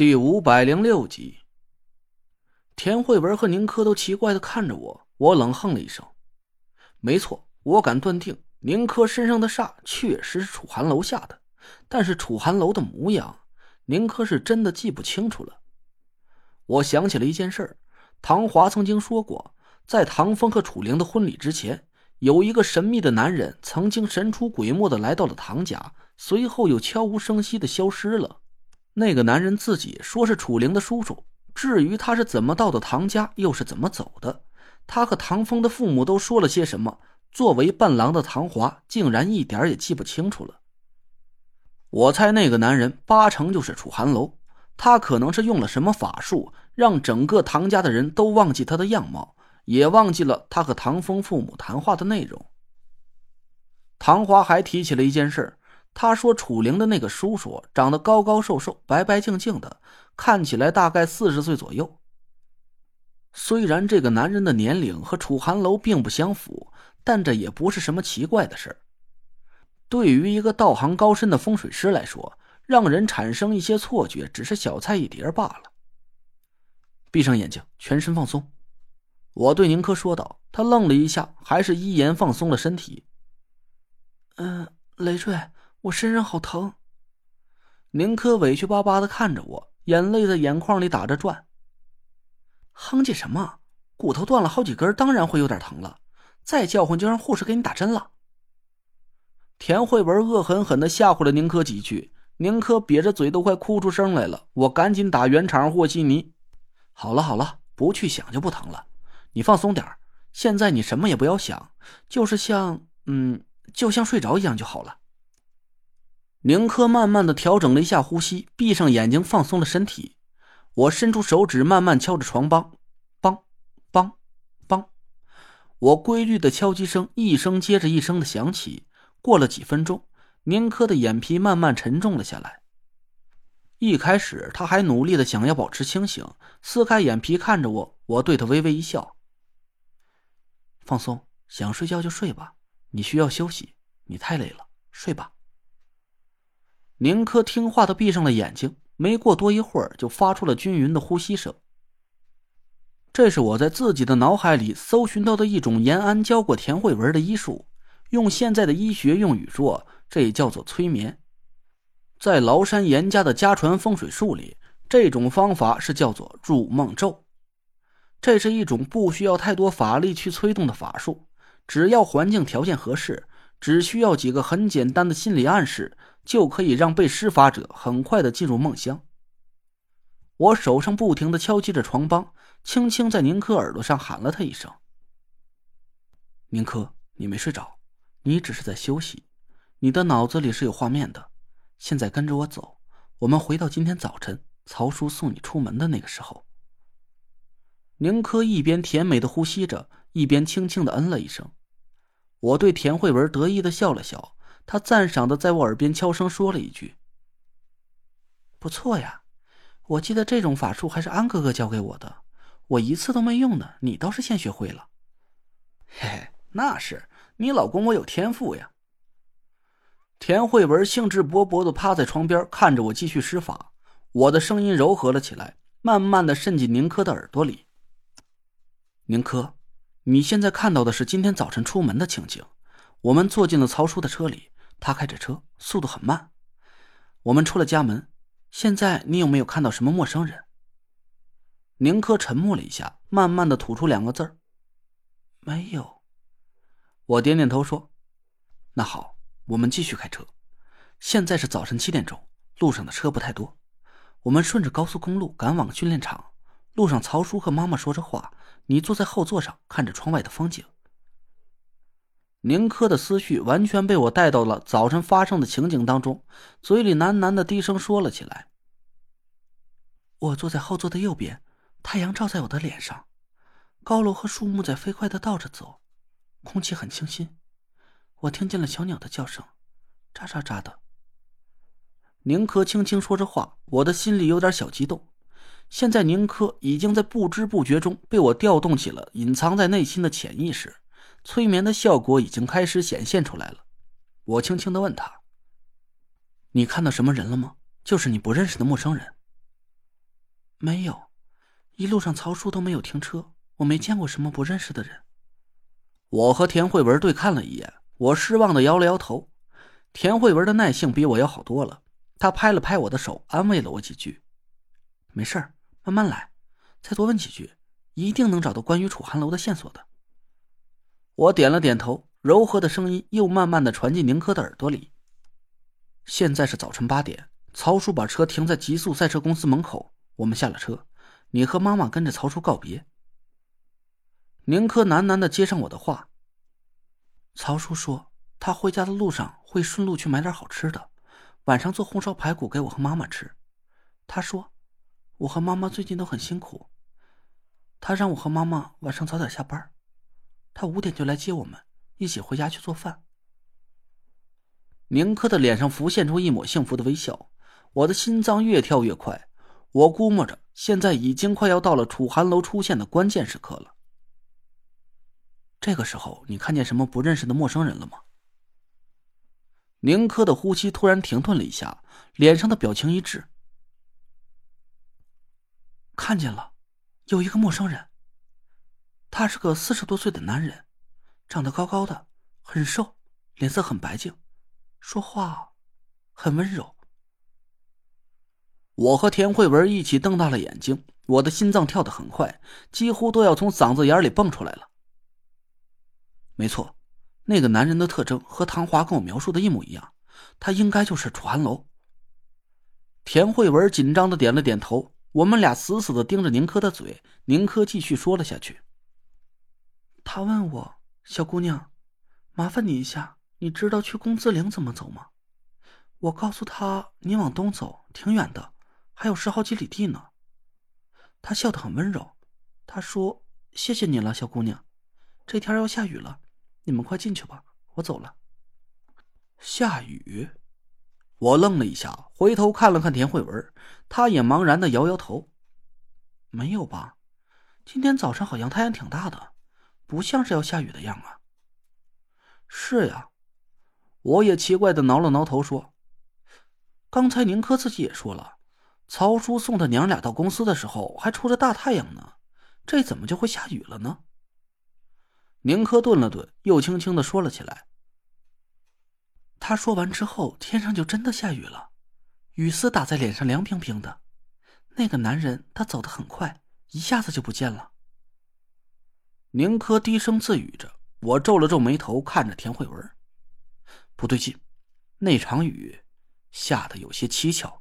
第五百零六集，田慧文和宁珂都奇怪的看着我，我冷哼了一声：“没错，我敢断定，宁珂身上的煞确实是楚寒楼下的。但是楚寒楼的模样，宁珂是真的记不清楚了。”我想起了一件事唐华曾经说过，在唐风和楚灵的婚礼之前，有一个神秘的男人曾经神出鬼没的来到了唐家，随后又悄无声息的消失了。那个男人自己说是楚灵的叔叔，至于他是怎么到的唐家，又是怎么走的，他和唐风的父母都说了些什么，作为伴郎的唐华竟然一点也记不清楚了。我猜那个男人八成就是楚寒楼，他可能是用了什么法术，让整个唐家的人都忘记他的样貌，也忘记了他和唐风父母谈话的内容。唐华还提起了一件事。他说：“楚灵的那个叔叔长得高高瘦瘦、白白净净的，看起来大概四十岁左右。虽然这个男人的年龄和楚寒楼并不相符，但这也不是什么奇怪的事对于一个道行高深的风水师来说，让人产生一些错觉只是小菜一碟罢了。”闭上眼睛，全身放松。我对宁珂说道。他愣了一下，还是依言放松了身体。嗯，累赘。我身上好疼。宁珂委屈巴巴的看着我，眼泪在眼眶里打着转。哼唧什么？骨头断了好几根，当然会有点疼了。再叫唤就让护士给你打针了。田慧文恶狠狠的吓唬了宁珂几句，宁珂瘪着嘴都快哭出声来了。我赶紧打圆场和稀泥。好了好了，不去想就不疼了。你放松点现在你什么也不要想，就是像嗯，就像睡着一样就好了。宁珂慢慢的调整了一下呼吸，闭上眼睛，放松了身体。我伸出手指，慢慢敲着床帮，梆，梆，梆。我规律的敲击声一声接着一声的响起。过了几分钟，宁珂的眼皮慢慢沉重了下来。一开始，他还努力的想要保持清醒，撕开眼皮看着我。我对他微微一笑：“放松，想睡觉就睡吧。你需要休息，你太累了，睡吧。”宁珂听话的闭上了眼睛，没过多一会儿，就发出了均匀的呼吸声。这是我在自己的脑海里搜寻到的一种延安教过田慧文的医术，用现在的医学用语说，这叫做催眠。在崂山严家的家传风水术里，这种方法是叫做入梦咒。这是一种不需要太多法力去催动的法术，只要环境条件合适，只需要几个很简单的心理暗示。就可以让被施法者很快的进入梦乡。我手上不停的敲击着床帮，轻轻在宁珂耳朵上喊了他一声：“宁珂，你没睡着，你只是在休息，你的脑子里是有画面的。现在跟着我走，我们回到今天早晨曹叔送你出门的那个时候。”宁珂一边甜美的呼吸着，一边轻轻的嗯了一声。我对田慧文得意的笑了笑。他赞赏的在我耳边悄声说了一句：“不错呀，我记得这种法术还是安哥哥教给我的，我一次都没用呢，你倒是先学会了。”“嘿嘿，那是你老公，我有天赋呀。”田慧文兴致勃勃的趴在床边看着我继续施法，我的声音柔和了起来，慢慢的渗进宁珂的耳朵里。宁珂，你现在看到的是今天早晨出门的情景，我们坐进了曹叔的车里。他开着车，速度很慢。我们出了家门。现在你有没有看到什么陌生人？宁珂沉默了一下，慢慢的吐出两个字儿：“没有。”我点点头说：“那好，我们继续开车。现在是早晨七点钟，路上的车不太多。我们顺着高速公路赶往训练场。路上，曹叔和妈妈说着话，你坐在后座上，看着窗外的风景。”宁珂的思绪完全被我带到了早晨发生的情景当中，嘴里喃喃的低声说了起来：“我坐在后座的右边，太阳照在我的脸上，高楼和树木在飞快的倒着走，空气很清新。我听见了小鸟的叫声，喳喳喳的。”宁珂轻轻说着话，我的心里有点小激动。现在宁珂已经在不知不觉中被我调动起了隐藏在内心的潜意识。催眠的效果已经开始显现出来了。我轻轻的问他：“你看到什么人了吗？就是你不认识的陌生人。”没有，一路上曹叔都没有停车，我没见过什么不认识的人。我和田慧文对看了一眼，我失望的摇了摇头。田慧文的耐性比我要好多了，她拍了拍我的手，安慰了我几句：“没事，慢慢来，再多问几句，一定能找到关于楚寒楼的线索的。”我点了点头，柔和的声音又慢慢的传进宁珂的耳朵里。现在是早晨八点，曹叔把车停在极速赛车公司门口，我们下了车，你和妈妈跟着曹叔告别。宁珂喃喃的接上我的话。曹叔说他回家的路上会顺路去买点好吃的，晚上做红烧排骨给我和妈妈吃。他说我和妈妈最近都很辛苦，他让我和妈妈晚上早点下班，他五点就来接我们，一起回家去做饭。宁珂的脸上浮现出一抹幸福的微笑，我的心脏越跳越快。我估摸着现在已经快要到了楚寒楼出现的关键时刻了。这个时候，你看见什么不认识的陌生人了吗？宁珂的呼吸突然停顿了一下，脸上的表情一滞。看见了，有一个陌生人。他是个四十多岁的男人，长得高高的，很瘦，脸色很白净。说话很温柔。我和田慧文一起瞪大了眼睛，我的心脏跳得很快，几乎都要从嗓子眼里蹦出来了。没错，那个男人的特征和唐华跟我描述的一模一样，他应该就是楚寒楼。田慧文紧张的点了点头，我们俩死死的盯着宁珂的嘴。宁珂继续说了下去：“他问我，小姑娘，麻烦你一下。”你知道去工资岭怎么走吗？我告诉他，你往东走，挺远的，还有十好几里地呢。他笑得很温柔，他说：“谢谢你了，小姑娘。这天要下雨了，你们快进去吧，我走了。”下雨？我愣了一下，回头看了看田慧文，他也茫然的摇摇头：“没有吧？今天早上好像太阳挺大的，不像是要下雨的样啊。”是呀。我也奇怪的挠了挠头，说：“刚才宁珂自己也说了，曹叔送他娘俩到公司的时候还出着大太阳呢，这怎么就会下雨了呢？”宁珂顿了顿，又轻轻的说了起来。他说完之后，天上就真的下雨了，雨丝打在脸上凉冰冰的。那个男人他走得很快，一下子就不见了。宁珂低声自语着，我皱了皱眉头，看着田慧文。不对劲，那场雨下的有些蹊跷。